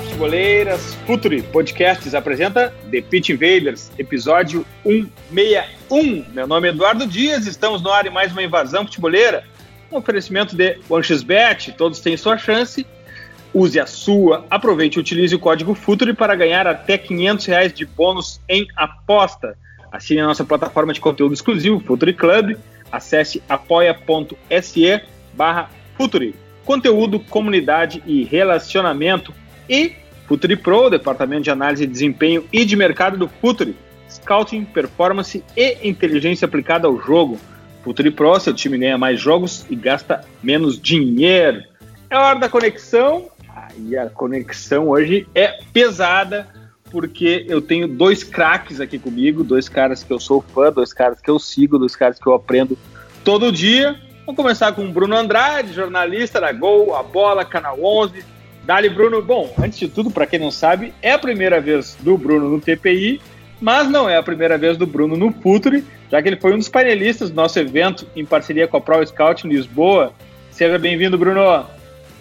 Futeboleiras! Futuri Podcasts apresenta The Pitch Invaders, episódio 161. Meu nome é Eduardo Dias, estamos no ar em mais uma invasão futeboleira. Um oferecimento de OneXBet, todos têm sua chance. Use a sua, aproveite e utilize o código FUTURI para ganhar até 500 reais de bônus em aposta. Assine a nossa plataforma de conteúdo exclusivo, Futuri Club. Acesse apoia.se barra Futuri conteúdo, comunidade e relacionamento e Futuri Pro, departamento de análise de desempenho e de mercado do Futuri, scouting, performance e inteligência aplicada ao jogo. Futuri Pro, seu time ganha mais jogos e gasta menos dinheiro. É hora da conexão. E a conexão hoje é pesada porque eu tenho dois craques aqui comigo, dois caras que eu sou fã, dois caras que eu sigo, dois caras que eu aprendo todo dia. Vamos começar com o Bruno Andrade, jornalista da Gol, A Bola, Canal 11. Dali, Bruno. Bom, antes de tudo, para quem não sabe, é a primeira vez do Bruno no TPI, mas não é a primeira vez do Bruno no Futuri, já que ele foi um dos painelistas do nosso evento em parceria com a Pro Scout em Lisboa. Seja bem-vindo, Bruno.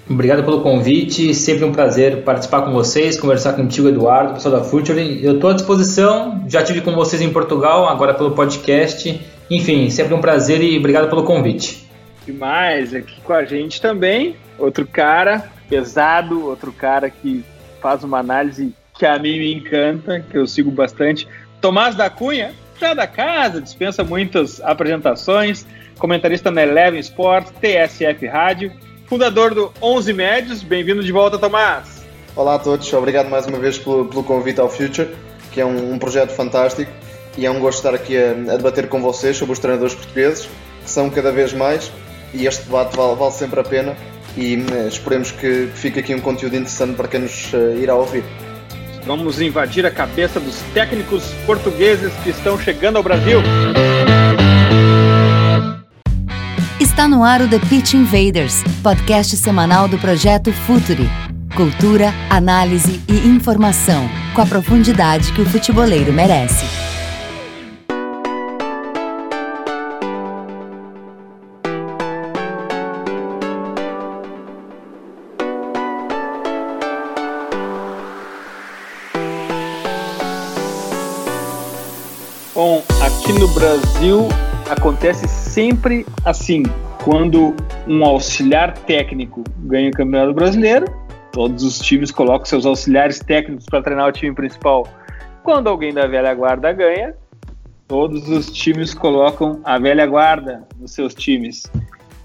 Obrigado pelo convite, sempre um prazer participar com vocês, conversar contigo, Eduardo, pessoal da Futuri. Eu estou à disposição, já tive com vocês em Portugal, agora pelo podcast. Enfim, sempre um prazer e obrigado pelo convite. E mais, aqui com a gente também, outro cara pesado, outro cara que faz uma análise que a mim me encanta, que eu sigo bastante. Tomás da Cunha, já da casa, dispensa muitas apresentações, comentarista na Eleven Sport, TSF Rádio, fundador do 11 Médios. Bem-vindo de volta, Tomás. Olá a todos, obrigado mais uma vez pelo, pelo convite ao Future, que é um, um, projeto fantástico e é um gosto estar aqui a, a debater com vocês sobre os treinadores portugueses, que são cada vez mais e este debate vale, vale sempre a pena e uh, esperemos que fique aqui um conteúdo interessante para quem nos uh, irá ouvir. Vamos invadir a cabeça dos técnicos portugueses que estão chegando ao Brasil. Está no ar o The Pitch Invaders, podcast semanal do projeto Futuri. Cultura, análise e informação, com a profundidade que o futeboleiro merece. Bom, aqui no Brasil acontece sempre assim. Quando um auxiliar técnico ganha o Campeonato Brasileiro, todos os times colocam seus auxiliares técnicos para treinar o time principal. Quando alguém da velha guarda ganha, todos os times colocam a velha guarda nos seus times.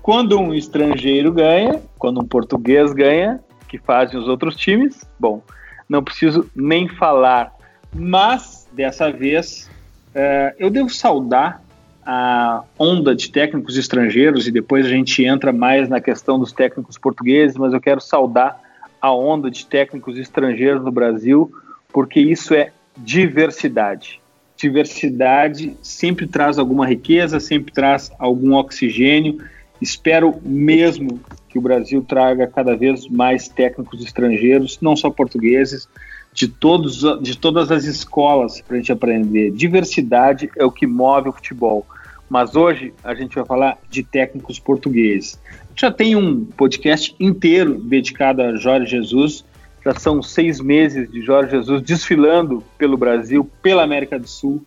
Quando um estrangeiro ganha, quando um português ganha, que fazem os outros times, bom, não preciso nem falar. Mas dessa vez Uh, eu devo saudar a onda de técnicos estrangeiros e depois a gente entra mais na questão dos técnicos portugueses, mas eu quero saudar a onda de técnicos estrangeiros no Brasil, porque isso é diversidade. Diversidade sempre traz alguma riqueza, sempre traz algum oxigênio. Espero mesmo que o Brasil traga cada vez mais técnicos estrangeiros, não só portugueses, de, todos, de todas as escolas para a gente aprender. Diversidade é o que move o futebol. Mas hoje a gente vai falar de técnicos portugueses. Já tem um podcast inteiro dedicado a Jorge Jesus. Já são seis meses de Jorge Jesus desfilando pelo Brasil, pela América do Sul,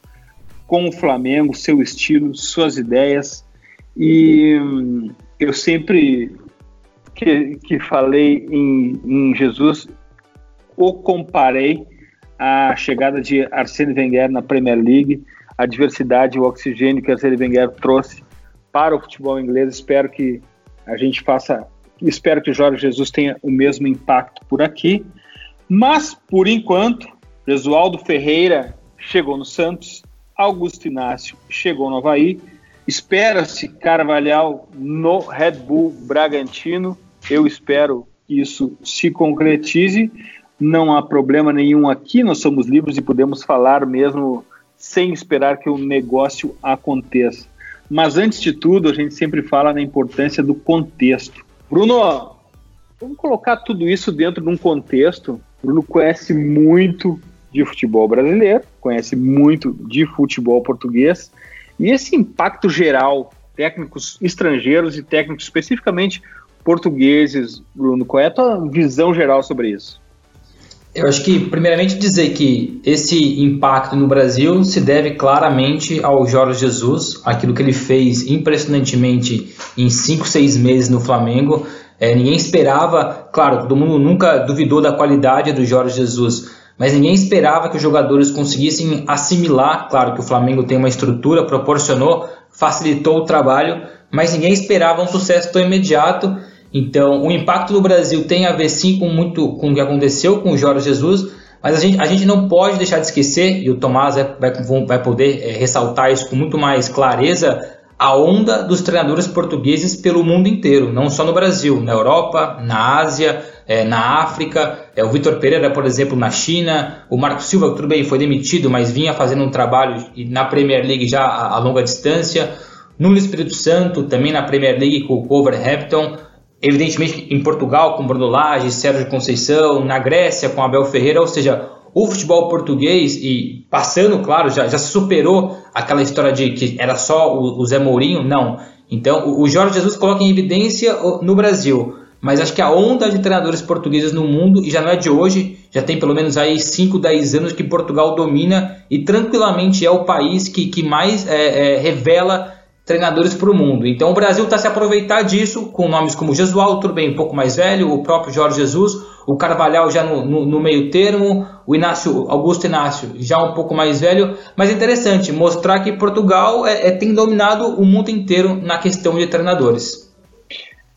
com o Flamengo, seu estilo, suas ideias. E hum, eu sempre que, que falei em, em Jesus, o comparei à chegada de Arsene Wenger na Premier League, a diversidade o oxigênio que Arsene Wenger trouxe para o futebol inglês. Espero que a gente faça, espero que o Jorge Jesus tenha o mesmo impacto por aqui. Mas, por enquanto, Jesualdo Ferreira chegou no Santos, Augusto Inácio chegou no Havaí, espera-se Carvalhal no Red Bull Bragantino. Eu espero que isso se concretize não há problema nenhum aqui, nós somos livres e podemos falar mesmo sem esperar que o negócio aconteça. Mas antes de tudo, a gente sempre fala na importância do contexto. Bruno, vamos colocar tudo isso dentro de um contexto. Bruno conhece muito de futebol brasileiro, conhece muito de futebol português, e esse impacto geral, técnicos estrangeiros e técnicos especificamente portugueses, Bruno, qual é a tua visão geral sobre isso? Eu acho que, primeiramente, dizer que esse impacto no Brasil se deve claramente ao Jorge Jesus, aquilo que ele fez impressionantemente em 5, 6 meses no Flamengo. É, ninguém esperava, claro, todo mundo nunca duvidou da qualidade do Jorge Jesus, mas ninguém esperava que os jogadores conseguissem assimilar. Claro que o Flamengo tem uma estrutura, proporcionou, facilitou o trabalho, mas ninguém esperava um sucesso tão imediato então, o impacto no Brasil tem a ver sim com muito com o que aconteceu com o Jorge Jesus, mas a gente, a gente não pode deixar de esquecer, e o Tomás vai, vai poder é, ressaltar isso com muito mais clareza, a onda dos treinadores portugueses pelo mundo inteiro, não só no Brasil, na Europa, na Ásia, é, na África. É, o Vitor Pereira, por exemplo, na China. O Marco Silva, tudo bem, foi demitido, mas vinha fazendo um trabalho na Premier League já a, a longa distância. No Espírito Santo, também na Premier League com o Wolverhampton evidentemente em Portugal com Bruno Lage, Sérgio Conceição, na Grécia com Abel Ferreira, ou seja, o futebol português e passando, claro, já, já superou aquela história de que era só o, o Zé Mourinho, não. Então, o, o Jorge Jesus coloca em evidência no Brasil, mas acho que a onda de treinadores portugueses no mundo, e já não é de hoje, já tem pelo menos aí 5, 10 anos que Portugal domina e tranquilamente é o país que, que mais é, é, revela treinadores para o mundo. Então o Brasil está se aproveitar disso com nomes como Jesualdo, tudo bem, um pouco mais velho, o próprio Jorge Jesus, o Carvalhal já no, no, no, meio termo, o Inácio, Augusto Inácio já um pouco mais velho, mas é interessante mostrar que Portugal é, é, tem dominado o mundo inteiro na questão de treinadores.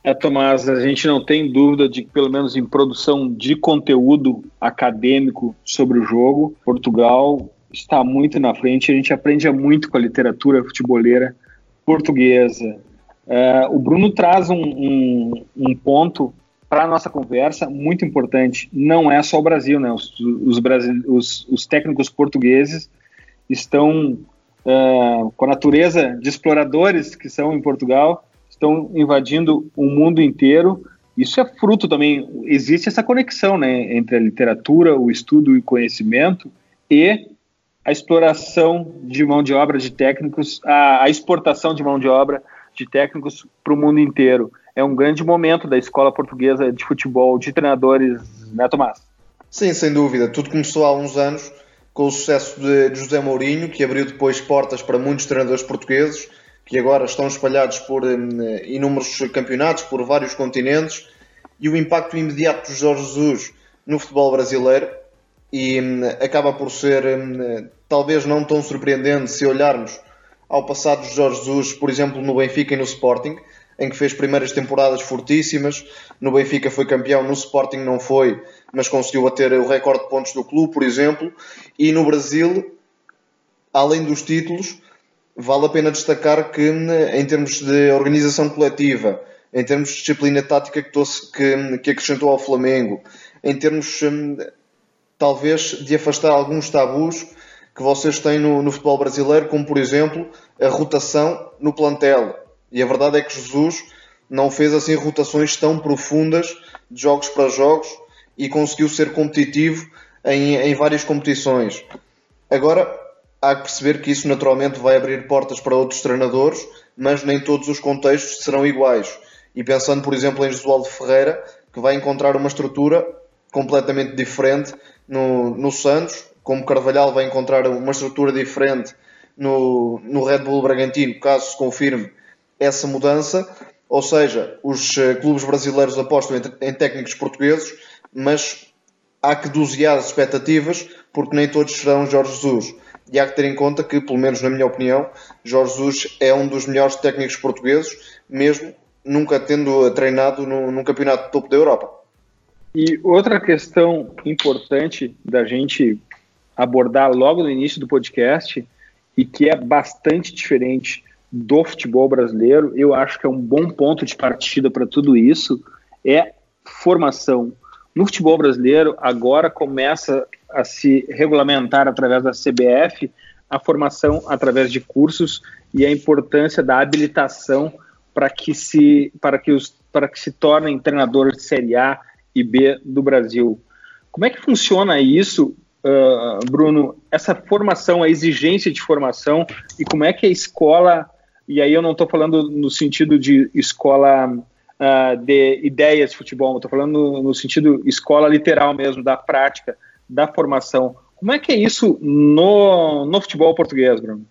É, Tomás, a gente não tem dúvida de que, pelo menos em produção de conteúdo acadêmico sobre o jogo, Portugal está muito na frente. A gente aprende muito com a literatura futeboleira portuguesa. Uh, o Bruno traz um, um, um ponto para a nossa conversa muito importante. Não é só o Brasil, né? Os, os, os, os técnicos portugueses estão uh, com a natureza de exploradores que são em Portugal, estão invadindo o mundo inteiro. Isso é fruto também, existe essa conexão né, entre a literatura, o estudo e o conhecimento e a exploração de mão de obra de técnicos, a, a exportação de mão de obra de técnicos para o mundo inteiro. É um grande momento da escola portuguesa de futebol, de treinadores, né, Tomás? Sim, sem dúvida. Tudo começou há uns anos com o sucesso de José Mourinho, que abriu depois portas para muitos treinadores portugueses, que agora estão espalhados por hum, inúmeros campeonatos, por vários continentes, e o impacto imediato de Jorge Jesus no futebol brasileiro, e hum, acaba por ser hum, talvez não tão surpreendente se olharmos ao passado de Jorge Jesus, por exemplo, no Benfica e no Sporting, em que fez primeiras temporadas fortíssimas. No Benfica foi campeão, no Sporting não foi, mas conseguiu bater o recorde de pontos do clube, por exemplo. E no Brasil, além dos títulos, vale a pena destacar que, em termos de organização coletiva, em termos de disciplina tática que, que acrescentou ao Flamengo, em termos hum, talvez de afastar alguns tabus que vocês têm no, no, futebol brasileiro, como por exemplo a rotação no plantel. E a verdade é que Jesus não fez assim rotações tão profundas de jogos para jogos e conseguiu ser competitivo em, em várias competições. Agora há que perceber que isso naturalmente vai abrir portas para outros treinadores, mas nem todos os contextos serão iguais. E pensando, por exemplo, em Josualdo Ferreira, que vai encontrar uma estrutura completamente diferente no, no Santos, como Carvalhal vai encontrar uma estrutura diferente no, no Red Bull Bragantino, caso se confirme essa mudança. Ou seja, os eh, clubes brasileiros apostam em, em técnicos portugueses, mas há que dosear as expectativas, porque nem todos serão Jorge Jesus. E há que ter em conta que, pelo menos na minha opinião, Jorge Jesus é um dos melhores técnicos portugueses, mesmo nunca tendo treinado num, num campeonato de topo da Europa. E outra questão importante da gente abordar logo no início do podcast e que é bastante diferente do futebol brasileiro, eu acho que é um bom ponto de partida para tudo isso, é formação. no futebol brasileiro agora começa a se regulamentar através da CBF a formação através de cursos e a importância da habilitação para que se para que os para que se tornem treinadores de Série A e B do Brasil. Como é que funciona isso, uh, Bruno? Essa formação, a exigência de formação e como é que a escola e aí eu não estou falando no sentido de escola uh, de ideias de futebol, estou falando no, no, sentido escola literal mesmo, da prática, da formação. Como é que é isso no, no futebol português, Bruno?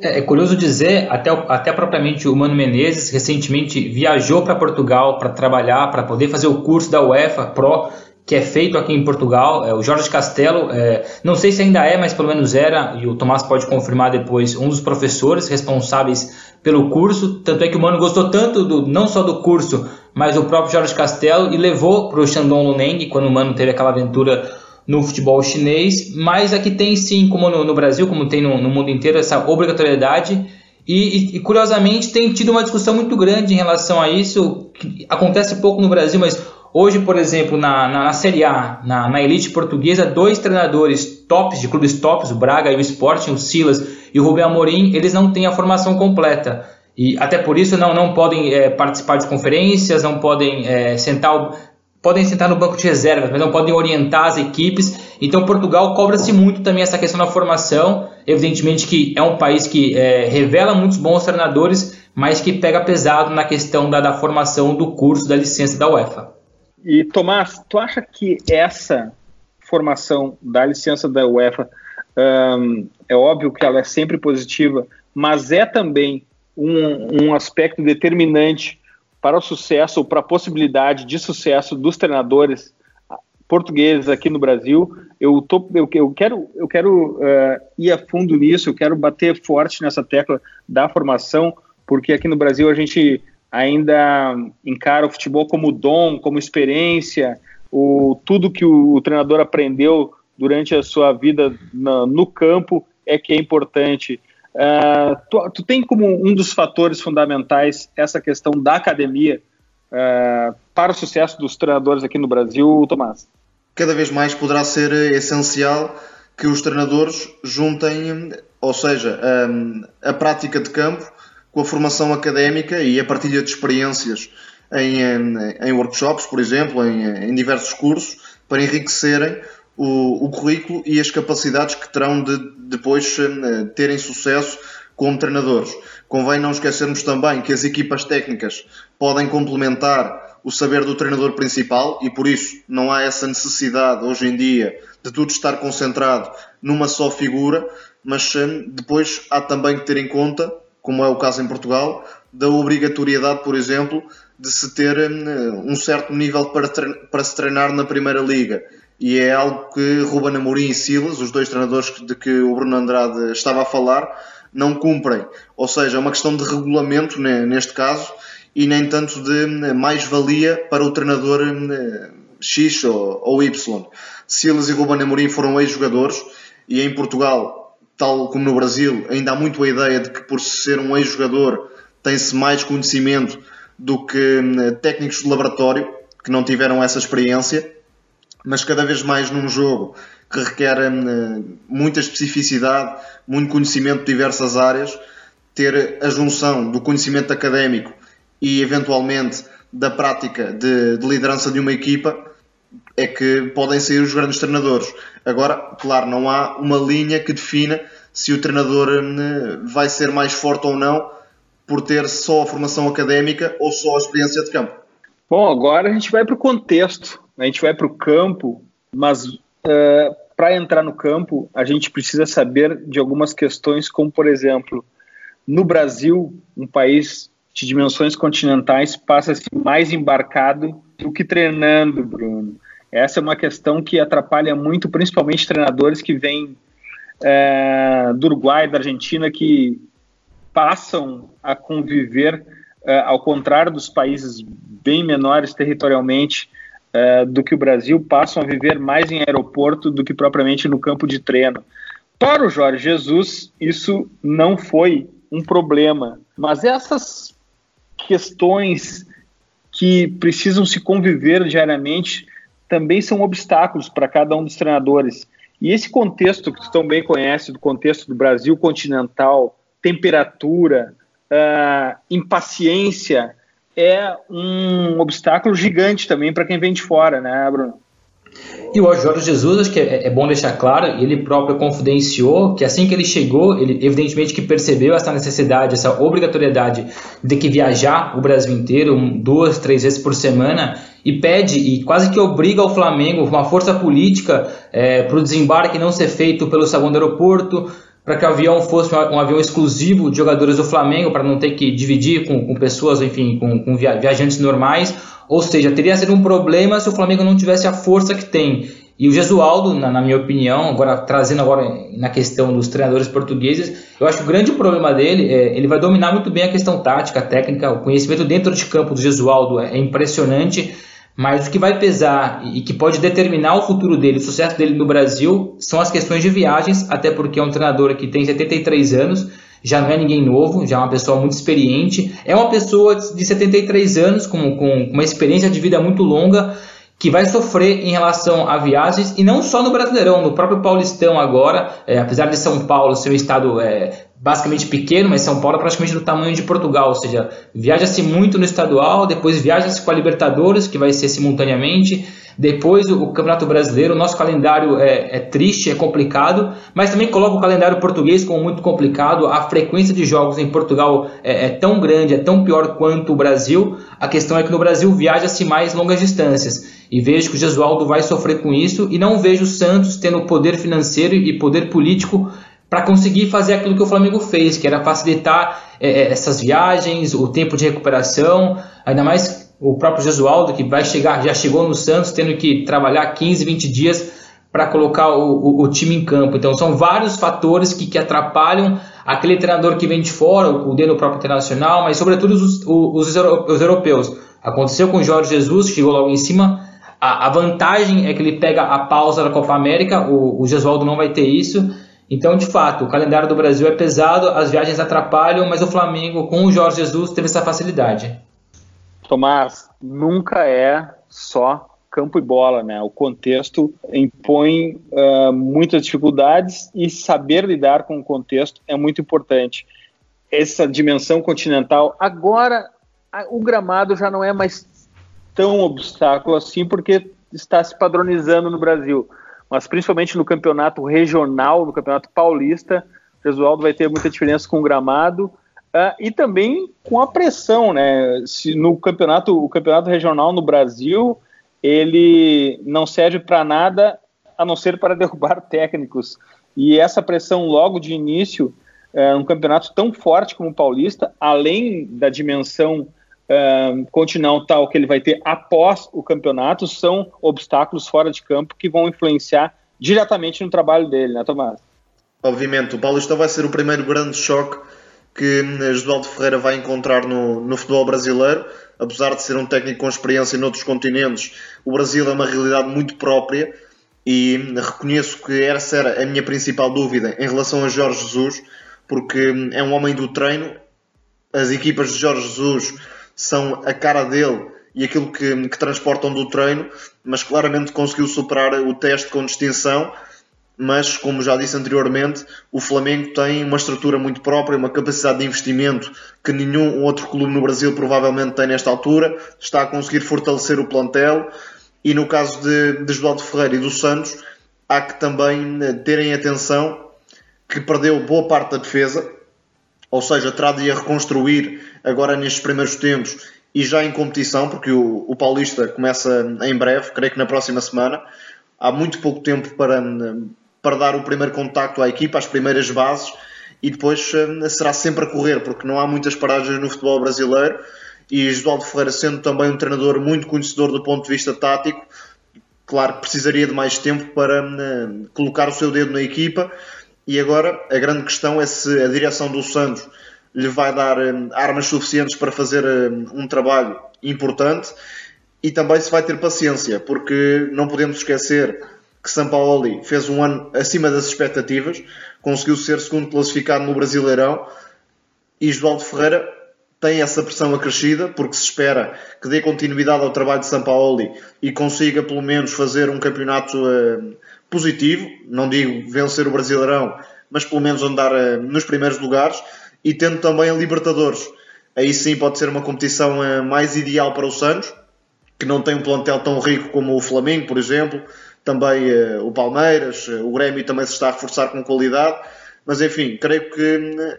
É, é curioso dizer, até, até propriamente o Mano Menezes recentemente viajou para Portugal para trabalhar, para poder fazer o curso da UEFA Pro que é feito aqui em Portugal. É, o Jorge Castelo, é, não sei se ainda é, mas pelo menos era, e o Tomás pode confirmar depois, um dos professores responsáveis pelo curso. Tanto é que o Mano gostou tanto, do, não só do curso, mas do próprio Jorge Castelo, e levou para o Shandong Luneng, quando o Mano teve aquela aventura no futebol chinês. Mas aqui tem sim, como no, no Brasil, como tem no, no, mundo inteiro, essa obrigatoriedade. E, e, e, curiosamente tem tido uma discussão muito grande em relação a isso, que acontece pouco no Brasil, mas Hoje, por exemplo, na, na, na Série A, na, na, elite portuguesa, dois treinadores tops, de clubes tops, o Braga e o Sporting, o Silas e o Rubem Amorim, eles não têm a formação completa. E até por isso não, não podem é, participar de conferências, não podem é, sentar podem sentar no banco de reservas, mas não podem orientar as equipes. Então Portugal cobra-se muito também essa questão da formação. Evidentemente que é um país que é, revela muitos bons treinadores, mas que pega pesado na questão da, da formação do curso da licença da UEFA. E Tomás, tu acha que essa formação da licença da UEFA um, é óbvio que ela é sempre positiva, mas é também um, um aspecto determinante para o sucesso ou para a possibilidade de sucesso dos treinadores portugueses aqui no Brasil. Eu, tô, eu, eu quero, eu quero uh, ir a fundo nisso, eu quero bater forte nessa tecla da formação, porque aqui no Brasil a gente ainda encara o futebol como dom, como experiência, o, tudo que o, o treinador aprendeu durante a sua vida na, no campo é que é importante. Uh, tu, tu, tem como um dos fatores fundamentais essa questão da academia uh, para o sucesso dos treinadores aqui no Brasil, Tomás? Cada vez mais poderá ser essencial que os treinadores juntem, ou seja, a, a prática de campo com a formação académica e a partilha de experiências em, em workshops, por exemplo, em, em, diversos cursos, para enriquecerem o, o, currículo e as capacidades que terão de depois uh, terem sucesso como treinadores. Convém não esquecermos também que as equipas técnicas podem complementar o saber do treinador principal e por isso não há essa necessidade hoje em dia de tudo estar concentrado numa só figura, mas depois há também que ter em conta como é o caso em Portugal, da obrigatoriedade, por exemplo, de se ter hum, um certo nível para, para se treinar na Primeira Liga. E é algo que Ruben Amorim e Silas, os dois treinadores de que o Bruno Andrade estava a falar, não cumprem. Ou seja, é uma questão de regulamento neste caso e nem tanto de hum, mais-valia para o treinador hum, X ou Y. Silas e Ruben Amorim foram ex-jogadores e em Portugal tal como no Brasil, ainda há muito a ideia de que por ser um ex-jogador tem-se mais conhecimento do que técnicos de laboratório que não tiveram essa experiência, mas cada vez mais num jogo que requer hum, muita especificidade, muito conhecimento de diversas áreas, ter a junção do conhecimento académico e eventualmente da prática de, de liderança de uma equipa é que podem sair os grandes treinadores. Agora, claro, não há uma linha que defina se o treinador hum, vai ser mais forte ou não por ter só a formação académica ou só a experiência de campo. Bom, agora a gente vai para o contexto, a gente vai para o campo, mas uh, para entrar no campo a gente precisa saber de algumas questões, como por exemplo, no Brasil, um país de dimensões continentais, passa-se mais embarcado do que treinando, Bruno. Essa é uma questão que atrapalha muito, principalmente treinadores que vêm é, do Uruguai, da Argentina, que passam a conviver, é, ao contrário dos países bem menores territorialmente é, do que o Brasil, passam a viver mais em aeroporto do que propriamente no campo de treino. Para o Jorge Jesus, isso não foi um problema, mas essas questões que precisam se conviver diariamente também são obstáculos para cada um dos treinadores. E esse contexto que tu tão bem conhece, do contexto do Brasil continental, temperatura, uh, impaciência, é um obstáculo gigante também para quem vem de fora, né, Bruno? E o Jorge Jesus, acho que é, é, bom deixar claro, ele próprio confidenciou que assim que ele chegou, ele evidentemente que percebeu essa necessidade, essa obrigatoriedade de que viajar o Brasil inteiro, duas, três vezes por semana, e pede e quase que obriga o Flamengo, uma força política, é, para o desembarque não ser feito pelo saguão do aeroporto, para que o avião fosse um avião exclusivo de jogadores do Flamengo, para não ter que dividir com, com pessoas, enfim, com, com, viajantes normais. Ou seja, teria sido um problema se o Flamengo não tivesse a força que tem. E o Gesualdo, na, na minha opinião, agora trazendo agora na questão dos treinadores portugueses, eu acho que o grande problema dele é ele vai dominar muito bem a questão tática, técnica, o conhecimento dentro de campo do Gesualdo é, é impressionante mas o que vai pesar e que pode determinar o futuro dele, o sucesso dele no Brasil, são as questões de viagens, até porque é um treinador que tem 73 anos, já não é ninguém novo, já é uma pessoa muito experiente, é uma pessoa de 73 anos com, com uma experiência de vida muito longa, que vai sofrer em relação a viagens, e não só no Brasileirão, no próprio Paulistão agora, é, apesar de São Paulo ser um estado é, basicamente pequeno, mas São Paulo é praticamente do tamanho de Portugal, ou seja, viaja-se muito no estadual, depois viaja-se com a Libertadores, que vai ser simultaneamente, depois o, Campeonato Brasileiro, o nosso calendário é, é, triste, é complicado, mas também coloca o calendário português como muito complicado, a frequência de jogos em Portugal é, é tão grande, é tão pior quanto o Brasil, a questão é que no Brasil viaja-se mais longas distâncias, e vejo que o Gesualdo vai sofrer com isso, e não vejo o Santos tendo poder financeiro e poder político para conseguir fazer aquilo que o Flamengo fez, que era facilitar é, é, essas viagens, o tempo de recuperação, ainda mais o próprio Jesualdo, que vai chegar, já chegou no Santos, tendo que trabalhar 15, 20 dias para colocar o, o, o, time em campo. Então são vários fatores que, que atrapalham aquele treinador que vem de fora, o dentro do próprio internacional, mas sobretudo os, os, os europeus. Aconteceu com o Jorge Jesus, chegou logo em cima. A, a, vantagem é que ele pega a pausa da Copa América, o, o Gesualdo não vai ter isso. Então, de fato, o calendário do Brasil é pesado, as viagens atrapalham, mas o Flamengo, com o Jorge Jesus, teve essa facilidade. Tomás, nunca é só campo e bola, né? O contexto impõe uh, muitas dificuldades e saber lidar com o contexto é muito importante. Essa dimensão continental, agora o gramado já não é mais tão obstáculo assim, porque está se padronizando no Brasil mas principalmente no campeonato regional, no campeonato paulista, o Jesualdo vai ter muita diferença com o gramado uh, e também com a pressão, né? Se no campeonato, o campeonato regional no Brasil, ele não serve para nada a não ser para derrubar técnicos. E essa pressão logo de início, uh, um campeonato tão forte como o paulista, além da dimensão uh, continental que ele vai ter após o campeonato são obstáculos fora de campo que vão influenciar diretamente no trabalho dele, né, Tomás? Obviamente, o Paulista vai ser o primeiro grande choque que Josualdo Ferreira vai encontrar no, no futebol brasileiro. Apesar de ser um técnico com experiência em outros continentes, o Brasil é uma realidade muito própria e reconheço que essa era a minha principal dúvida em relação a Jorge Jesus, porque é um homem do treino. As equipas de Jorge Jesus são a cara dele e aquilo que, que transportam do treino, mas claramente conseguiu superar o teste com distinção. Mas, como já disse anteriormente, o Flamengo tem uma estrutura muito própria, uma capacidade de investimento que nenhum outro clube no Brasil provavelmente tem nesta altura. Está a conseguir fortalecer o plantel. E no caso de, de João de Ferreira e do Santos, há que também eh, terem atenção que perdeu boa parte da defesa, ou seja, terá de a reconstruir agora nestes primeiros tempos e já em competição, porque o, o Paulista começa em breve, creio que na próxima semana. Há muito pouco tempo para, para dar o primeiro contacto à equipa, as primeiras bases, e depois eh, será sempre a correr, porque não há muitas paragens no futebol brasileiro. E Josualdo Ferreira, sendo também um treinador muito conhecedor do ponto de vista tático, claro que precisaria de mais tempo para uh, colocar o seu dedo na equipa. E agora a grande questão é se a direção do Santos lhe vai dar um, armas suficientes para fazer um, um trabalho importante e também se vai ter paciência, porque não podemos esquecer que Sampaoli fez um ano acima das expectativas, conseguiu ser segundo classificado no Brasileirão e João Ferreira tem essa pressão acrescida, porque se espera que dê continuidade ao trabalho de Sampaoli e consiga pelo menos fazer um campeonato uh, positivo, não digo vencer o Brasileirão, mas pelo menos andar uh, nos primeiros lugares, e tendo também a Libertadores. Aí sim pode ser uma competição uh, mais ideal para o Santos, que não tem um plantel tão rico como o Flamengo, por exemplo, também o Palmeiras, o Grêmio também se está a reforçar com qualidade, mas enfim, creio que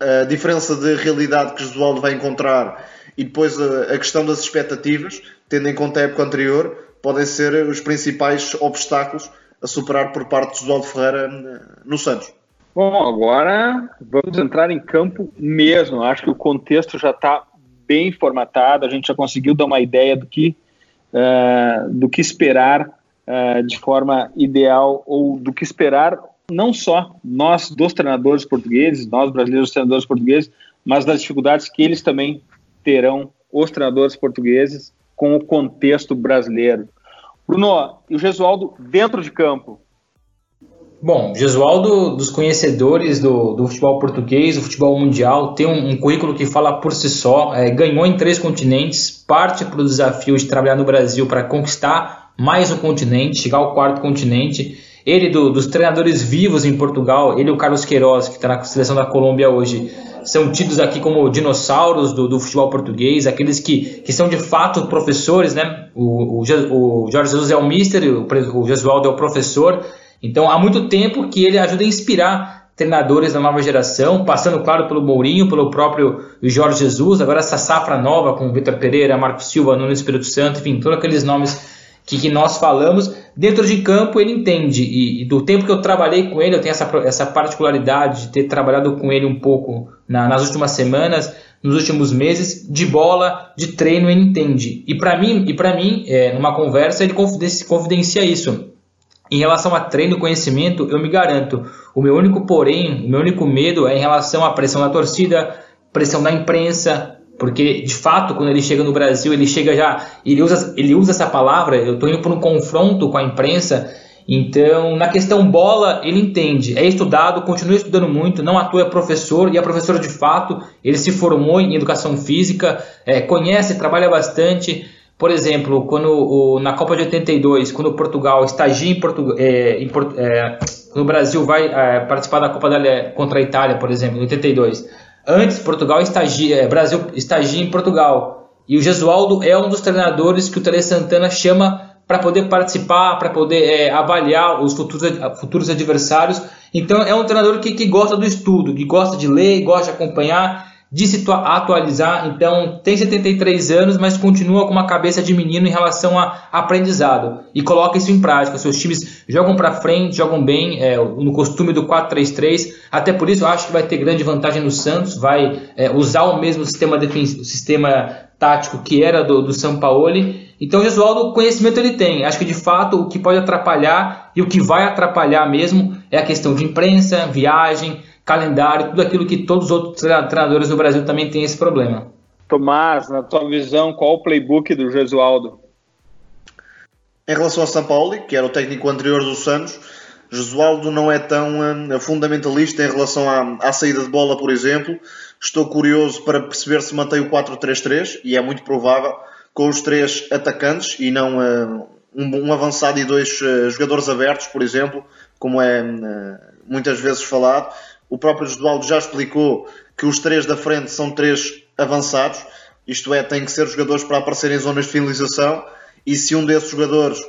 a diferença de realidade que Jesualdo vai encontrar e depois a, a, questão das expectativas, tendo em conta a época anterior, podem ser os principais obstáculos a superar por parte de Jesualdo Ferreira eh, no Santos. Bom, agora vamos entrar em campo mesmo. Acho que o contexto já está bem formatado, a gente já conseguiu dar uma ideia do que, uh, do que esperar uh, de forma ideal ou do que esperar não só nós dos treinadores portugueses, nós brasileiros treinadores portugueses, mas das dificuldades que eles também terão, os treinadores portugueses, com o contexto brasileiro. Bruno, e o Gesualdo dentro de campo? Bom, Gesualdo, dos conhecedores do, do futebol português, do futebol mundial, tem um, um currículo que fala por si só, é, ganhou em três continentes, parte para o desafio de trabalhar no Brasil para conquistar mais um continente, chegar ao quarto continente ele, do, dos treinadores vivos em Portugal, ele e o Carlos Queiroz, que está na seleção da Colômbia hoje, são tidos aqui como dinossauros do, do, futebol português, aqueles que, que são de fato professores, né? O, o, o Jorge Jesus é o mister, o, o Jesualdo é o professor. Então, há muito tempo que ele ajuda a inspirar treinadores da nova geração, passando, claro, pelo Mourinho, pelo próprio Jorge Jesus, agora essa safra nova com Vitor Pereira, Marco Silva, Nuno Espírito Santo, enfim, todos aqueles nomes que, que nós falamos, dentro de campo ele entende. E, e, do tempo que eu trabalhei com ele, eu tenho essa, essa particularidade de ter trabalhado com ele um pouco na, nas últimas semanas, nos últimos meses, de bola, de treino, ele entende. E para mim, e para mim é, numa conversa, ele confidencia, confidencia isso. Em relação a treino e conhecimento, eu me garanto. O meu único porém, o meu único medo é em relação à pressão da torcida, pressão da imprensa, porque de fato quando ele chega no Brasil ele chega já ele usa ele usa essa palavra eu estou indo por um confronto com a imprensa então na questão bola ele entende. É estudado continua estudando muito não atua é professor e é professor de fato ele se formou em educação física é, conhece trabalha bastante. Por exemplo quando o, na Copa de 82 quando Portugal estagia em, Portu, é, é, no Brasil vai é, participar da Copa da, contra a Itália por exemplo em 82 Antes, Portugal estagia, é, Brasil estagia em Portugal. E o Gesualdo é um dos treinadores que o Tele Santana chama para poder participar, para poder é, avaliar os futuros, futuros adversários. Então é um treinador que, que gosta do estudo, que gosta de ler, gosta de acompanhar de se atualizar. Então, tem 73 anos, mas continua com uma cabeça de menino em relação a aprendizado e coloca isso em prática. Seus times jogam para frente, jogam bem, é, no costume do 4-3-3. Até por isso, eu acho que vai ter grande vantagem no Santos. Vai é, usar o mesmo sistema, sistema tático que era do, do São Paulo. Então, o Gesualdo, conhecimento ele tem. Acho que de fato o que pode atrapalhar e o que vai atrapalhar mesmo é a questão de imprensa, viagem calendário, tudo aquilo que todos os outros treinadores do Brasil também têm esse problema. Tomás, na tua visão, qual o playbook do Jesualdo? Em relação a São Paulo, que era o técnico anterior do Santos, Jesualdo não é tão uh, fundamentalista em relação à, à, saída de bola, por exemplo. Estou curioso para perceber se mantém o 4-3-3 e é muito provável com os três atacantes e não uh, um, um, avançado e dois uh, jogadores abertos, por exemplo, como é muitas vezes falado o próprio Gesualdo já explicou que os três da frente são três avançados, isto é, têm que ser jogadores para aparecer em zonas de finalização, e se um desses jogadores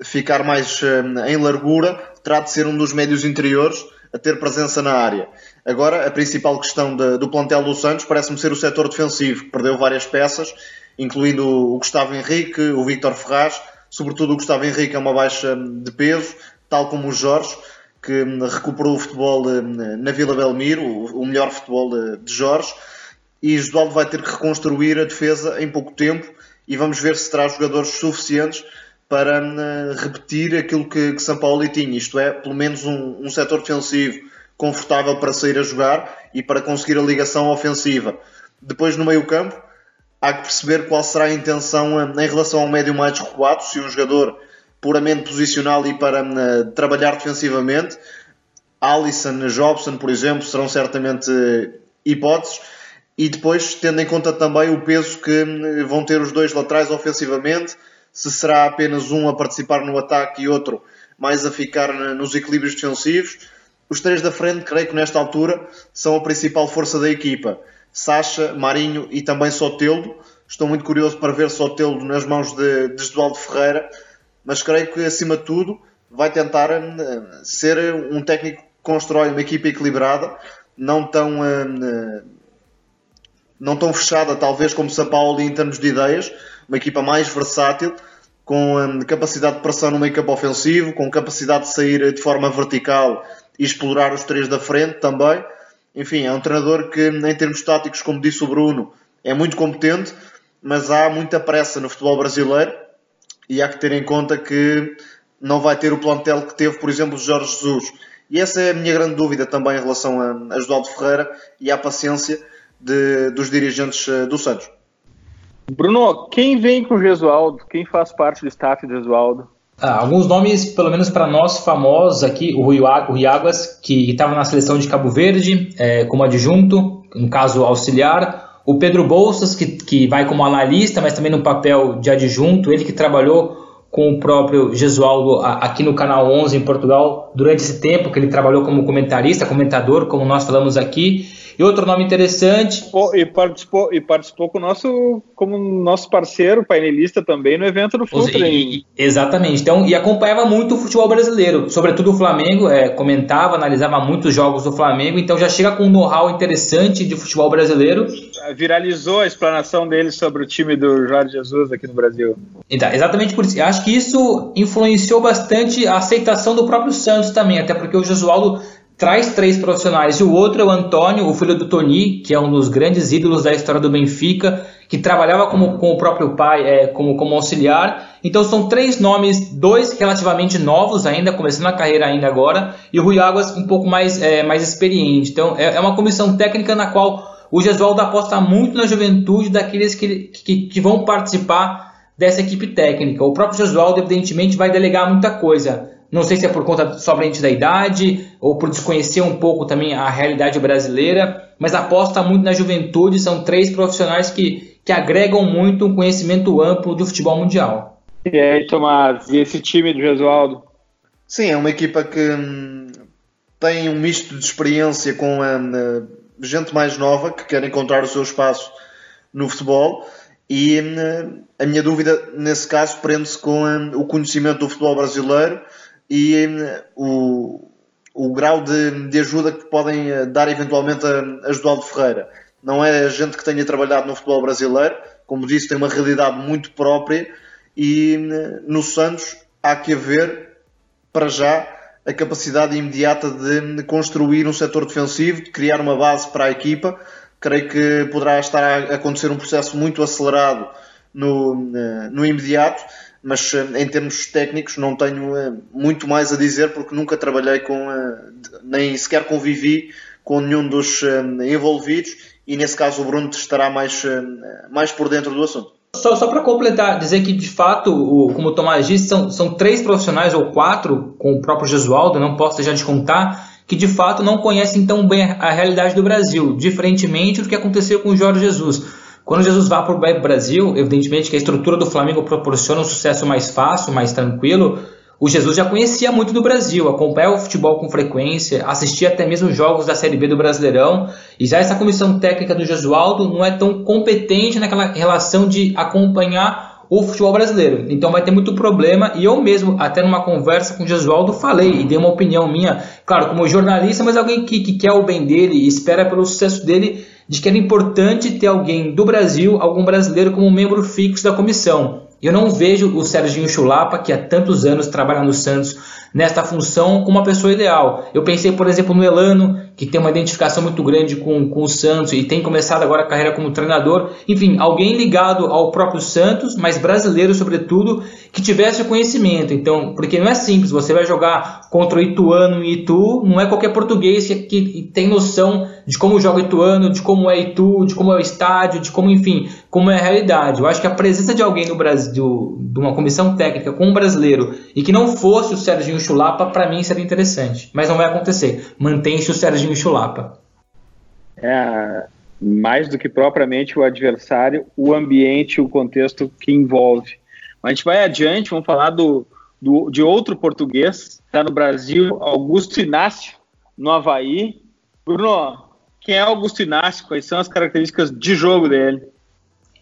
ficar mais eh, em largura, terá de ser um dos médios interiores a ter presença na área. Agora, a principal questão de, do plantel do Santos parece-me ser o setor defensivo, que perdeu várias peças, incluindo o Gustavo Henrique, o Victor Ferraz, sobretudo o Gustavo Henrique é uma baixa de peso, tal como o Jorge, que recuperou o futebol na Vila Belmiro, o melhor futebol de Jorge, e Josualdo vai ter que reconstruir a defesa em pouco tempo e vamos ver se terá jogadores suficientes para repetir aquilo que, que São Paulo tinha, isto é, pelo menos um, um setor defensivo confortável para sair a jogar e para conseguir a ligação ofensiva. Depois, no meio campo, há que perceber qual será a intenção em relação ao médio mais recuado, se um jogador puramente posicional e para uh, trabalhar defensivamente. Alisson, Jobson, por exemplo, serão certamente hipóteses. e depois tendo em conta também o peso que hum, vão ter os dois laterais ofensivamente, se será apenas um a participar no ataque e outro mais a ficar nos equilíbrios defensivos. Os três da frente, creio que nesta altura, são a principal força da equipa. Sacha, Marinho e também Soteldo. Estou muito curioso para ver Soteldo nas mãos de, de Eduardo Ferreira, mas creio que, acima de tudo, vai tentar hum, ser um técnico que constrói uma equipa equilibrada, não tão, hum, não tão fechada, talvez, como São Paulo em termos de ideias, uma equipa mais versátil, com hum, capacidade de pressão no meio campo ofensivo, com capacidade de sair de forma vertical e explorar os três da frente também. Enfim, é um treinador que, em termos táticos, como disse o Bruno, é muito competente, mas há muita pressa no futebol brasileiro e há que ter em conta que não vai ter o plantel que teve, por exemplo, Jorge Jesus. E essa é a minha grande dúvida também em relação a, a Josualdo Ferreira e à paciência de, dos dirigentes eh, do Santos. Bruno, quem vem com o Gesualdo? Quem faz parte do staff do Gesualdo? Ah, alguns nomes, pelo menos para nós, famosos aqui, o Rui, Rui Águas, que estava na seleção de Cabo Verde é, como adjunto, no caso auxiliar. O Pedro Bolsas, que, que vai como analista, mas também no papel de adjunto, ele que trabalhou com o próprio Gesualdo aqui no Canal 11 em Portugal durante esse tempo que ele trabalhou como comentarista, comentador, como nós falamos aqui. E outro nome interessante. E participou, e participou com o nosso, como nosso parceiro, painelista também no evento do Futre. Exatamente. Então, e acompanhava muito o futebol brasileiro, sobretudo o Flamengo, é, comentava, analisava muitos jogos do Flamengo, então já chega com um know-how interessante de futebol brasileiro. Viralizou a explanação dele sobre o time do Jorge Jesus aqui no Brasil. Então, exatamente por isso. Acho que isso influenciou bastante a aceitação do próprio Santos também, até porque o Jesualdo traz três profissionais e o outro é o Antônio, o filho do Tony, que é um dos grandes ídolos da história do Benfica, que trabalhava como, com o próprio pai é, como, como auxiliar. Então são três nomes, dois relativamente novos ainda, começando a carreira ainda agora, e o Rui Águas um pouco mais, é, mais experiente. Então é, é uma comissão técnica na qual o Gesualdo aposta muito na juventude daqueles que, que, que vão participar dessa equipe técnica. O próprio Gesualdo, evidentemente, vai delegar muita coisa não sei se é por conta somente da idade ou por desconhecer um pouco também a realidade brasileira, mas aposta muito na juventude. São três profissionais que, que agregam muito um conhecimento amplo do futebol mundial. E aí, Tomás, e esse time do Jesualdo? Sim, é uma equipa que hum, tem um misto de experiência com hum, gente mais nova que quer encontrar o seu espaço no futebol. E hum, a minha dúvida nesse caso prende-se com o conhecimento do futebol brasileiro e o, o grau de, de ajuda que podem eh, dar eventualmente a, a Josualdo Ferreira. Não é gente que tenha trabalhado no futebol brasileiro, como disse, tem uma realidade muito própria e eh, no Santos há que haver, para já, a capacidade imediata de construir um setor defensivo, de criar uma base para a equipa. Creio que poderá estar a acontecer um processo muito acelerado no, eh, no imediato mas eh, em termos técnicos não tenho eh, muito mais a dizer porque nunca trabalhei com, eh, nem sequer convivi com nenhum dos envolvidos e nesse caso o Bruno estará mais, mais por dentro do assunto. Só, só para completar, dizer que de fato, o, como o Tomás disse, são, são três profissionais ou quatro, com o próprio Jesualdo, não posso deixar de contar, que de fato não conhecem tão bem a realidade do Brasil, diferentemente do que aconteceu com o Jorge Jesus. Quando Jesus vai para o Brasil, evidentemente que a estrutura do Flamengo proporciona um sucesso mais fácil, mais tranquilo. O Jesus já conhecia muito do Brasil, acompanhava o futebol com frequência, assistia até mesmo jogos da Série B do Brasileirão. E já essa comissão técnica do Jesualdo não é tão competente naquela relação de acompanhar o futebol brasileiro. Então vai ter muito problema. E eu mesmo, até numa conversa com o Jesualdo, falei e dei uma opinião minha, claro, como jornalista, mas alguém que, que quer o bem dele e espera pelo sucesso dele de que era importante ter alguém do Brasil, algum brasileiro, como membro fixo da comissão. Eu não vejo o Serginho Chulapa, que há tantos anos trabalha no Santos, nesta função como uma pessoa ideal. Eu pensei, por exemplo, no Elano, que tem uma identificação muito grande com, com o Santos e tem começado agora a carreira como treinador. Enfim, alguém ligado ao próprio Santos, mas brasileiro sobretudo, que tivesse o conhecimento. Então, porque não é simples, você vai jogar contra o Ituano e Itu, não é qualquer português que, que tem noção de como joga o Ituano, de como é Itu, de como é o estádio, de como, enfim, como é a realidade. Eu acho que a presença de alguém no Brasil, de uma comissão técnica com um brasileiro, e que não fosse o Serginho Chulapa, para mim seria interessante. Mas não vai acontecer. Mantém-se o Serginho Chulapa. É, mais do que propriamente o adversário, o ambiente, o contexto que envolve. A gente vai adiante, vamos falar do, do de outro português, está no Brasil, Augusto Inácio, no Havaí. Bruno, quem é Augusto Inácio? Quais são as características de jogo dele?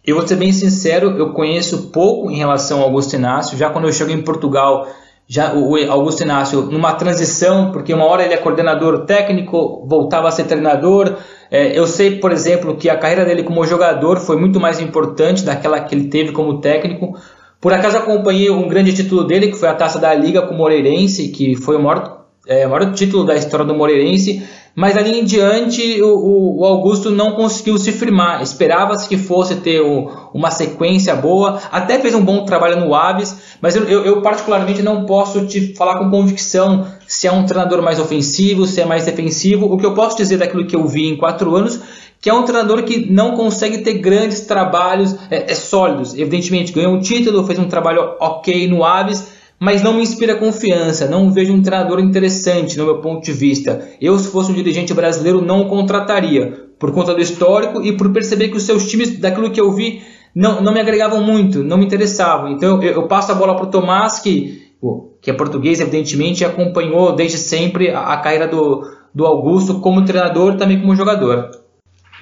Eu vou ser bem sincero, eu conheço pouco em relação ao Augusto Inácio. Já quando eu cheguei em Portugal, já o Augusto Inácio numa transição, porque uma hora ele é coordenador técnico, voltava a ser treinador. É, eu sei, por exemplo, que a carreira dele como jogador foi muito mais importante daquela que ele teve como técnico. Por acaso acompanhei um grande título dele, que foi a Taça da Liga com o Moreirense, que foi o maior, é, maior título da história do Moreirense mas ali em diante o, o Augusto não conseguiu se firmar. Esperava-se que fosse ter o, uma sequência boa, até fez um bom trabalho no Aves, mas eu, eu, eu, particularmente não posso te falar com convicção se é um treinador mais ofensivo, se é mais defensivo. O que eu posso dizer daquilo que eu vi em quatro anos que é um treinador que não consegue ter grandes trabalhos é, é sólidos. Evidentemente, ganhou um título, fez um trabalho ok no Aves, mas não me inspira confiança, não vejo um treinador interessante no meu ponto de vista. Eu, se fosse um dirigente brasileiro, não o contrataria, por conta do histórico e por perceber que os seus times, daquilo que eu vi, não, não me agregavam muito, não me interessavam. Então eu, eu passo a bola para o Tomás, que, que é português, evidentemente, e acompanhou desde sempre a, a carreira do, do Augusto como treinador e também como jogador.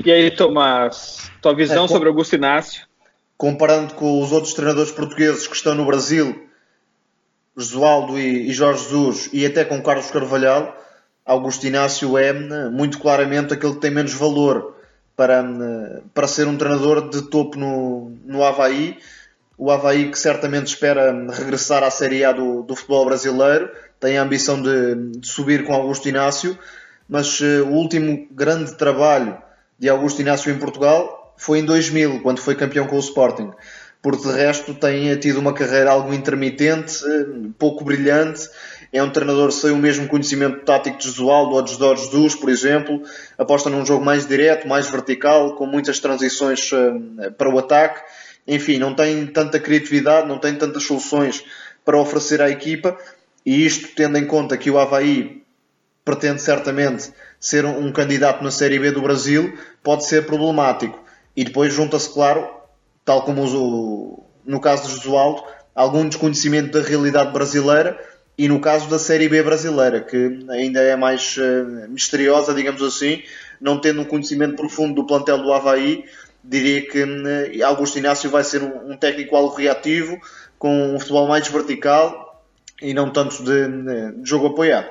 E aí, Tomás, tua visão é, sobre Augusto Inácio? Comparando com os outros treinadores portugueses que estão no Brasil, Josualdo e, e Jorge Jesus e até com Carlos Carvalhal, Augusto Inácio é muito claramente aquele que tem menos valor para, para ser um treinador de topo no, no Havaí. O Havaí que certamente espera regressar à Série A do, do futebol brasileiro, tem a ambição de, de subir com Augusto Inácio, mas uh, o último grande trabalho de Augusto Inácio em Portugal foi em 2000, quando foi campeão com o Sporting porque de resto tem tido uma carreira algo intermitente, pouco brilhante. É um treinador sem o mesmo conhecimento tático de Josualdo ou de Jorge Jesus, por exemplo. Aposta num jogo mais direto, mais vertical, com muitas transições eh, para o ataque. Enfim, não tem tanta criatividade, não tem tantas soluções para oferecer à equipa. E isto, tendo em conta que o Havaí pretende certamente ser um candidato na Série B do Brasil, pode ser problemático. E depois junta-se, claro, tal como o, no caso de Josualdo, algum desconhecimento da realidade brasileira e no caso da Série B brasileira, que ainda é mais uh, misteriosa, digamos assim, não tendo um conhecimento profundo do plantel do Havaí, diria que uh, Augusto Inácio vai ser um, um, técnico algo reativo, com um futebol mais vertical e não tanto de, de jogo apoiado.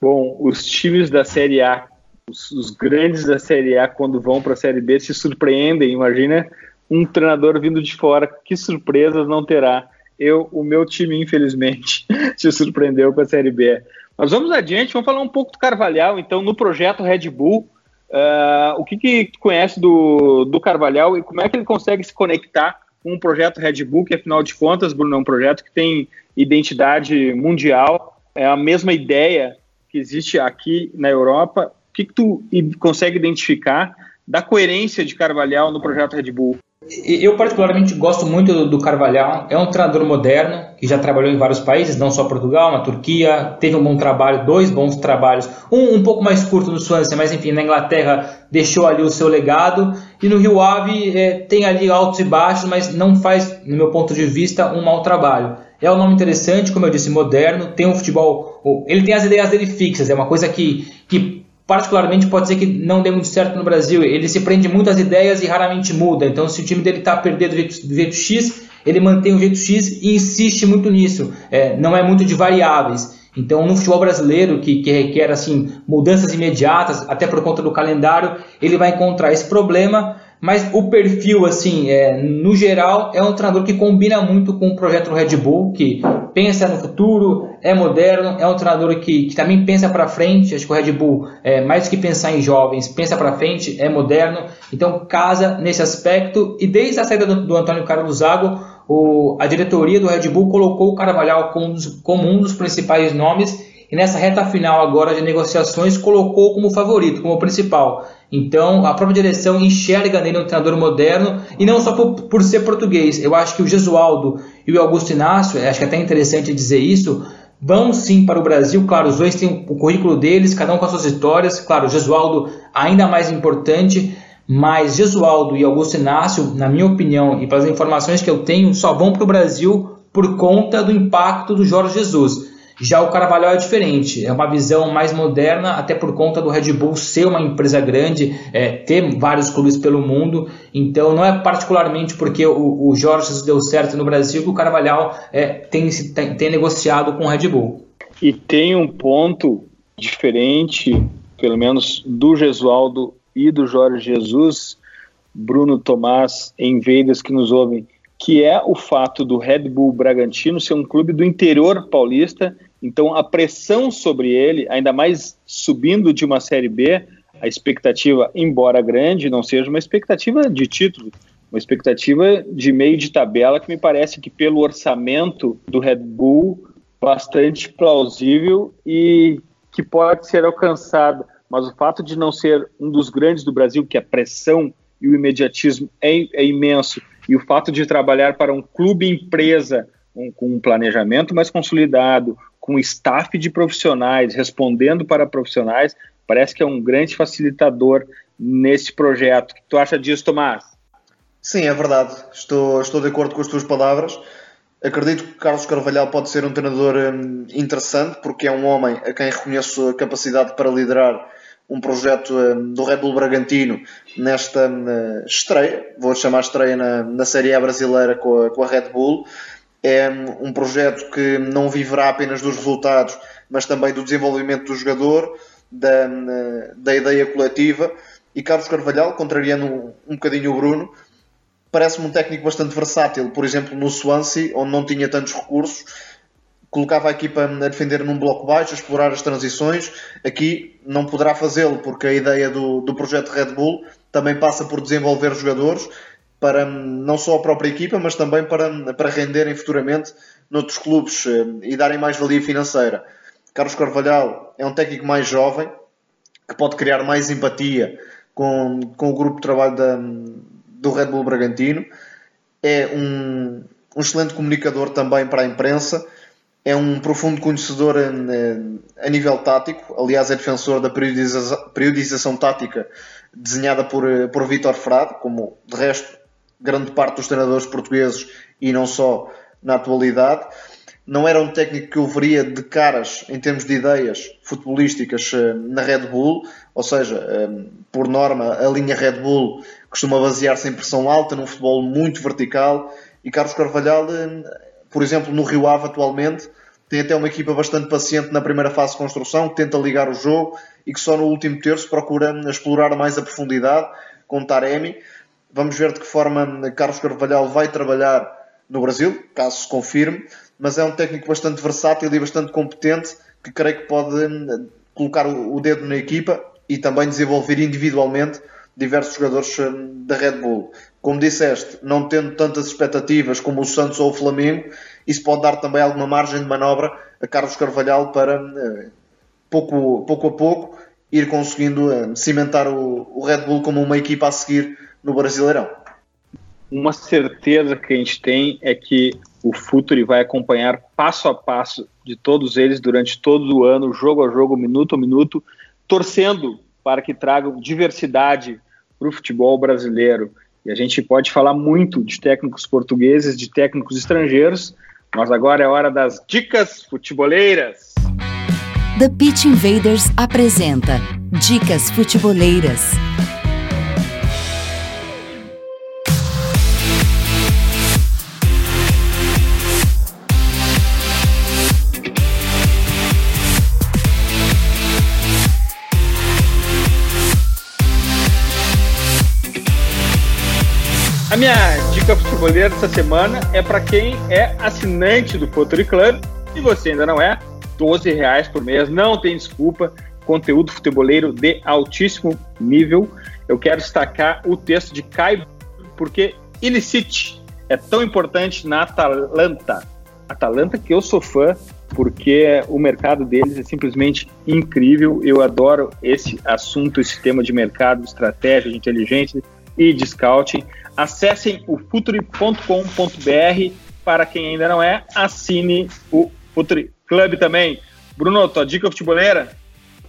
Bom, os times da Série A, os, os grandes da Série A, quando vão para a Série B, se surpreendem, imagina um treinador vindo de fora, que surpresas não terá? Eu, o meu time, infelizmente, se surpreendeu com a Série B. Mas vamos adiante, vamos falar um pouco do Carvalhal, então, no projeto Red Bull. Uh, o que, que tu conhece do, do Carvalhal e como é que ele consegue se conectar com o projeto Red Bull, que afinal de contas, Bruno, é um projeto que tem identidade mundial, é a mesma ideia que existe aqui na Europa. O que, que tu consegue identificar da coerência de Carvalhal no projeto Red Bull? Eu particularmente gosto muito do, Carvalhal, é um treinador moderno que já trabalhou em vários países, não só Portugal, na Turquia, teve um bom trabalho, dois bons trabalhos, um um pouco mais curto no Swansea, mas enfim, na Inglaterra deixou ali o seu legado, e no Rio Ave é, tem ali altos e baixos, mas não faz, no meu ponto de vista, um mau trabalho. É um nome interessante, como eu disse, moderno, tem um futebol, ele tem as ideias dele fixas, é uma coisa que, que particularmente pode ser que não dê muito certo no Brasil. Ele se prende muito às ideias e raramente muda. Então, se o time dele está perdendo do jeito, do jeito, X, ele mantém o jeito X e insiste muito nisso. É, não é muito de variáveis. Então, no futebol brasileiro, que, que, requer assim mudanças imediatas, até por conta do calendário, ele vai encontrar esse problema. Mas o perfil, assim, é, no geral, é um treinador que combina muito com o projeto Red Bull, que pensa no futuro, é moderno, é um treinador que, que também pensa para frente. Acho que o Red Bull, é, mais do que pensar em jovens, pensa para frente, é moderno. Então, casa nesse aspecto. E desde a saída do, do Antônio Carlos Zago, o, a diretoria do Red Bull colocou o Carvalhal como, como um dos principais nomes e nessa reta final agora de negociações colocou como favorito, como principal. Então a própria direção enxerga nele um treinador moderno e não só por, por ser português. Eu acho que o Gesualdo e o Augusto Inácio, acho que é até interessante dizer isso, vão sim para o Brasil. Claro, os dois têm o currículo deles, cada um com as suas histórias. Claro, o Gesualdo ainda mais importante, Mas Gesualdo e Augusto Inácio, na minha opinião e pelas informações que eu tenho, só vão para o Brasil por conta do impacto do Jorge Jesus. Já o Carvalhal é diferente, é uma visão mais moderna, até por conta do Red Bull ser uma empresa grande, é, ter vários clubes pelo mundo. Então, não é particularmente porque o, o Jorge deu certo no Brasil que o Carvalhal é, tem, tem, tem negociado com o Red Bull. E tem um ponto diferente, pelo menos do Gesualdo e do Jorge Jesus, Bruno Tomás, em Vegas que nos ouvem, que é o fato do Red Bull Bragantino ser um clube do interior paulista então, a pressão sobre ele, ainda mais subindo de uma Série B, a expectativa, embora grande, não seja uma expectativa de título, uma expectativa de meio de tabela que me parece que, pelo orçamento do Red Bull, bastante plausível e que pode ser alcançada. Mas o fato de não ser um dos grandes do Brasil, que a pressão e o imediatismo é, é imenso, e o fato de trabalhar para um clube empresa um, com um planejamento mais consolidado, com staff de profissionais, respondendo para profissionais, parece que é um grande facilitador nesse projeto. O que tu acha disso, Tomás? Sim, é verdade. Estou, estou de acordo com as tuas palavras. Acredito que Carlos Carvalhal pode ser um treinador hum, interessante, porque é um homem a quem reconheço a capacidade para liderar um projeto hum, do Red Bull Bragantino nesta hum, estreia, vou chamar estreia na, na Série A brasileira com a, com a Red Bull é um projeto que não viverá apenas dos resultados, mas também do desenvolvimento do jogador, da, da ideia coletiva. E Carlos Carvalhal, contrariando um, um bocadinho o Bruno, parece-me um técnico bastante versátil. Por exemplo, no Swansea, onde não tinha tantos recursos, colocava a equipa a defender num bloco baixo, a explorar as transições. Aqui não poderá fazê-lo, porque a ideia do, do projeto Red Bull também passa por desenvolver jogadores para não só a própria equipa, mas também para, para renderem futuramente noutros clubes eh, e darem mais valia financeira. Carlos Carvalhal é um técnico mais jovem que pode criar mais empatia com, com o grupo de trabalho da, do Red Bull Bragantino. É um, um excelente comunicador também para a imprensa. É um profundo conhecedor a, eh, a nível tático. Aliás, é defensor da periodização, periodização tática desenhada por, eh, por Vítor Frade, como de resto grande parte dos treinadores portugueses e não só na atualidade. Não era um técnico que eu veria de caras em termos de ideias futebolísticas eh, na Red Bull, ou seja, eh, por norma, a linha Red Bull costuma basear-se em pressão alta, num futebol muito vertical. E Carlos Carvalhal, eh, por exemplo, no Rio Ave atualmente, tem até uma equipa bastante paciente na primeira fase de construção, que tenta ligar o jogo e que só no último terço procura explorar mais a profundidade com Taremi. Vamos ver de que forma Carlos Carvalhal vai trabalhar no Brasil, caso se confirme, mas é um técnico bastante versátil e bastante competente que creio que pode hum, colocar o dedo na equipa e também desenvolver individualmente diversos jogadores hum, da Red Bull. Como disseste, não tendo tantas expectativas como o Santos ou o Flamengo, isso pode dar também alguma margem de manobra a Carlos Carvalhal para, hum, pouco, pouco a pouco, ir conseguindo cimentar o Red Bull como uma equipa a seguir no Brasileirão. Uma certeza que a gente tem é que o Futuri vai acompanhar passo a passo de todos eles durante todo o ano, jogo a jogo, minuto a minuto, torcendo para que tragam diversidade para o futebol brasileiro. E a gente pode falar muito de técnicos portugueses, de técnicos estrangeiros, mas agora é hora das dicas futeboleiras. The Pitch Invaders apresenta Dicas Futeboleiras. A minha dica futebolera dessa semana é para quem é assinante do Futuri Club. Se você ainda não é, 12 reais por mês, não tem desculpa. Conteúdo futeboleiro de altíssimo nível. Eu quero destacar o texto de Kai, porque Illicit é tão importante na Atalanta. Atalanta que eu sou fã, porque o mercado deles é simplesmente incrível. Eu adoro esse assunto, esse tema de mercado, estratégia, de inteligência e de scouting. Acessem o futuri.com.br. Para quem ainda não é, assine o Futuri Club também. Bruno, tua dica futebolera?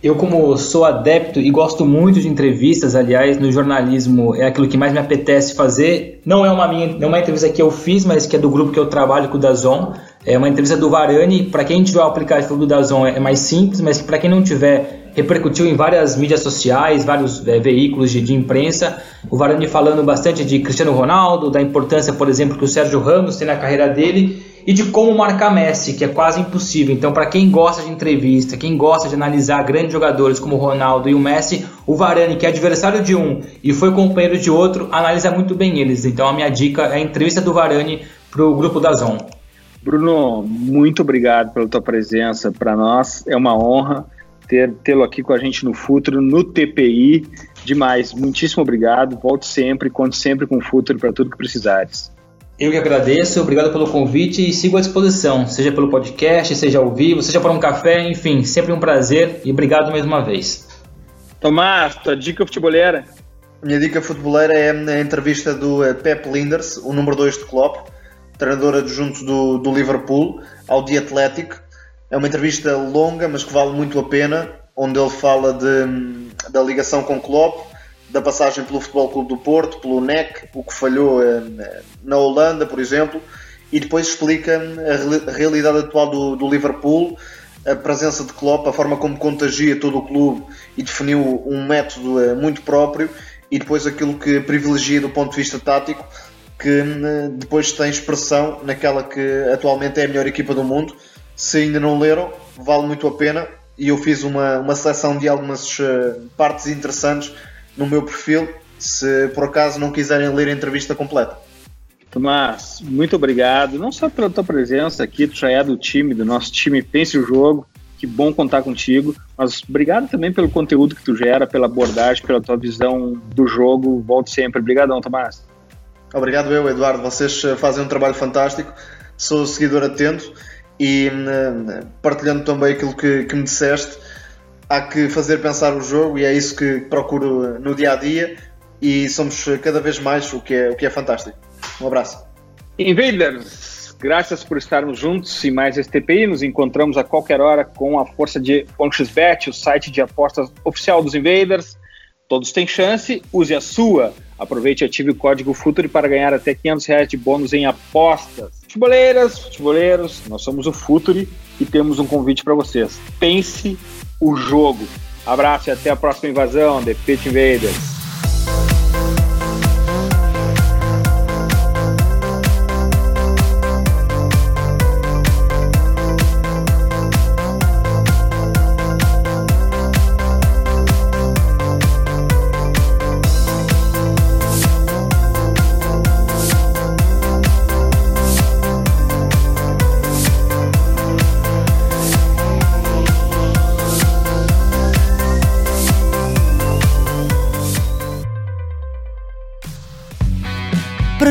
Eu, como sou adepto e gosto muito de entrevistas, aliás, no jornalismo é aquilo que mais me apetece fazer. Não é uma minha, não é uma entrevista que eu fiz, mas que é do grupo que eu trabalho com o Dazon. É uma entrevista do Varane. Para quem tiver o aplicativo do Dazon é mais simples, mas para quem não tiver, repercutiu em várias mídias sociais, vários é, veículos de, de, imprensa. O Varane falando bastante de Cristiano Ronaldo, da importância, por exemplo, que o Sérgio Ramos tem na carreira dele e de como marcar Messi, que é quase impossível. Então, para quem gosta de entrevista, quem gosta de analisar grandes jogadores como o Ronaldo e o Messi, o Varane, que é adversário de um e foi companheiro de outro, analisa muito bem eles. Então, a minha dica é a entrevista do Varane para o grupo da Zon. Bruno, muito obrigado pela tua presença. Para nós é uma honra ter tê-lo aqui com a gente no Futuro, no TPI. Demais, muitíssimo obrigado. Volte sempre, conte sempre com o Futuro para tudo que precisares. Eu que agradeço, obrigado pelo convite e sigo à disposição, seja pelo podcast, seja ao vivo, seja por um café, enfim, sempre um prazer e obrigado mais uma vez. Tomás, tua dica futeboleira? Minha dica futeboleira é a entrevista do eh, Pep Linders, o número 2 de Klopp, treinador adjunto do, do Liverpool, ao The Athletic. É uma entrevista longa, mas que vale muito a pena, onde ele fala de, da ligação com Klopp, da passagem pelo Futebol Clube do Porto, pelo NEC, o que falhou eh, na Holanda, por exemplo, e depois explica a realidade atual do, do Liverpool, a presença de Klopp, a forma como contagia todo o clube e definiu um método eh, muito próprio e depois aquilo que privilegia do ponto de vista tático, que eh, depois tem expressão naquela que atualmente é a melhor equipa do mundo. Se ainda não leram, vale muito a pena e eu fiz uma, uma seleção de algumas partes interessantes no meu perfil, se por acaso não quiserem ler a entrevista completa. Tomás, muito obrigado, não só pela tua presença aqui, tu já é do time, do nosso time Pense o Jogo, que bom contar contigo, mas obrigado também pelo conteúdo que tu gera, pela abordagem, pela tua visão do jogo, volte sempre. Obrigadão, Tomás. Obrigado eu, Eduardo, vocês eh, fazem um trabalho fantástico, sou seguidor atento e eh, partilhando também aquilo que, que me disseste, há que fazer pensar o jogo e é isso que procuro no dia a dia e somos cada vez mais, o que é, o que é fantástico. Um abraço. Invaders, graças por estarmos juntos e mais este TPI. Nos encontramos a qualquer hora com a força de OnXBet, o site de apostas oficial dos Invaders. Todos têm chance, use a sua. Aproveite e ative o código FUTURE para ganhar até 500 reais de bônus em apostas. Futeboleiras, futeboleiros, nós somos o Future e temos um convite para vocês. Pense o jogo. Abraço e até a próxima invasão, The Pit Invaders.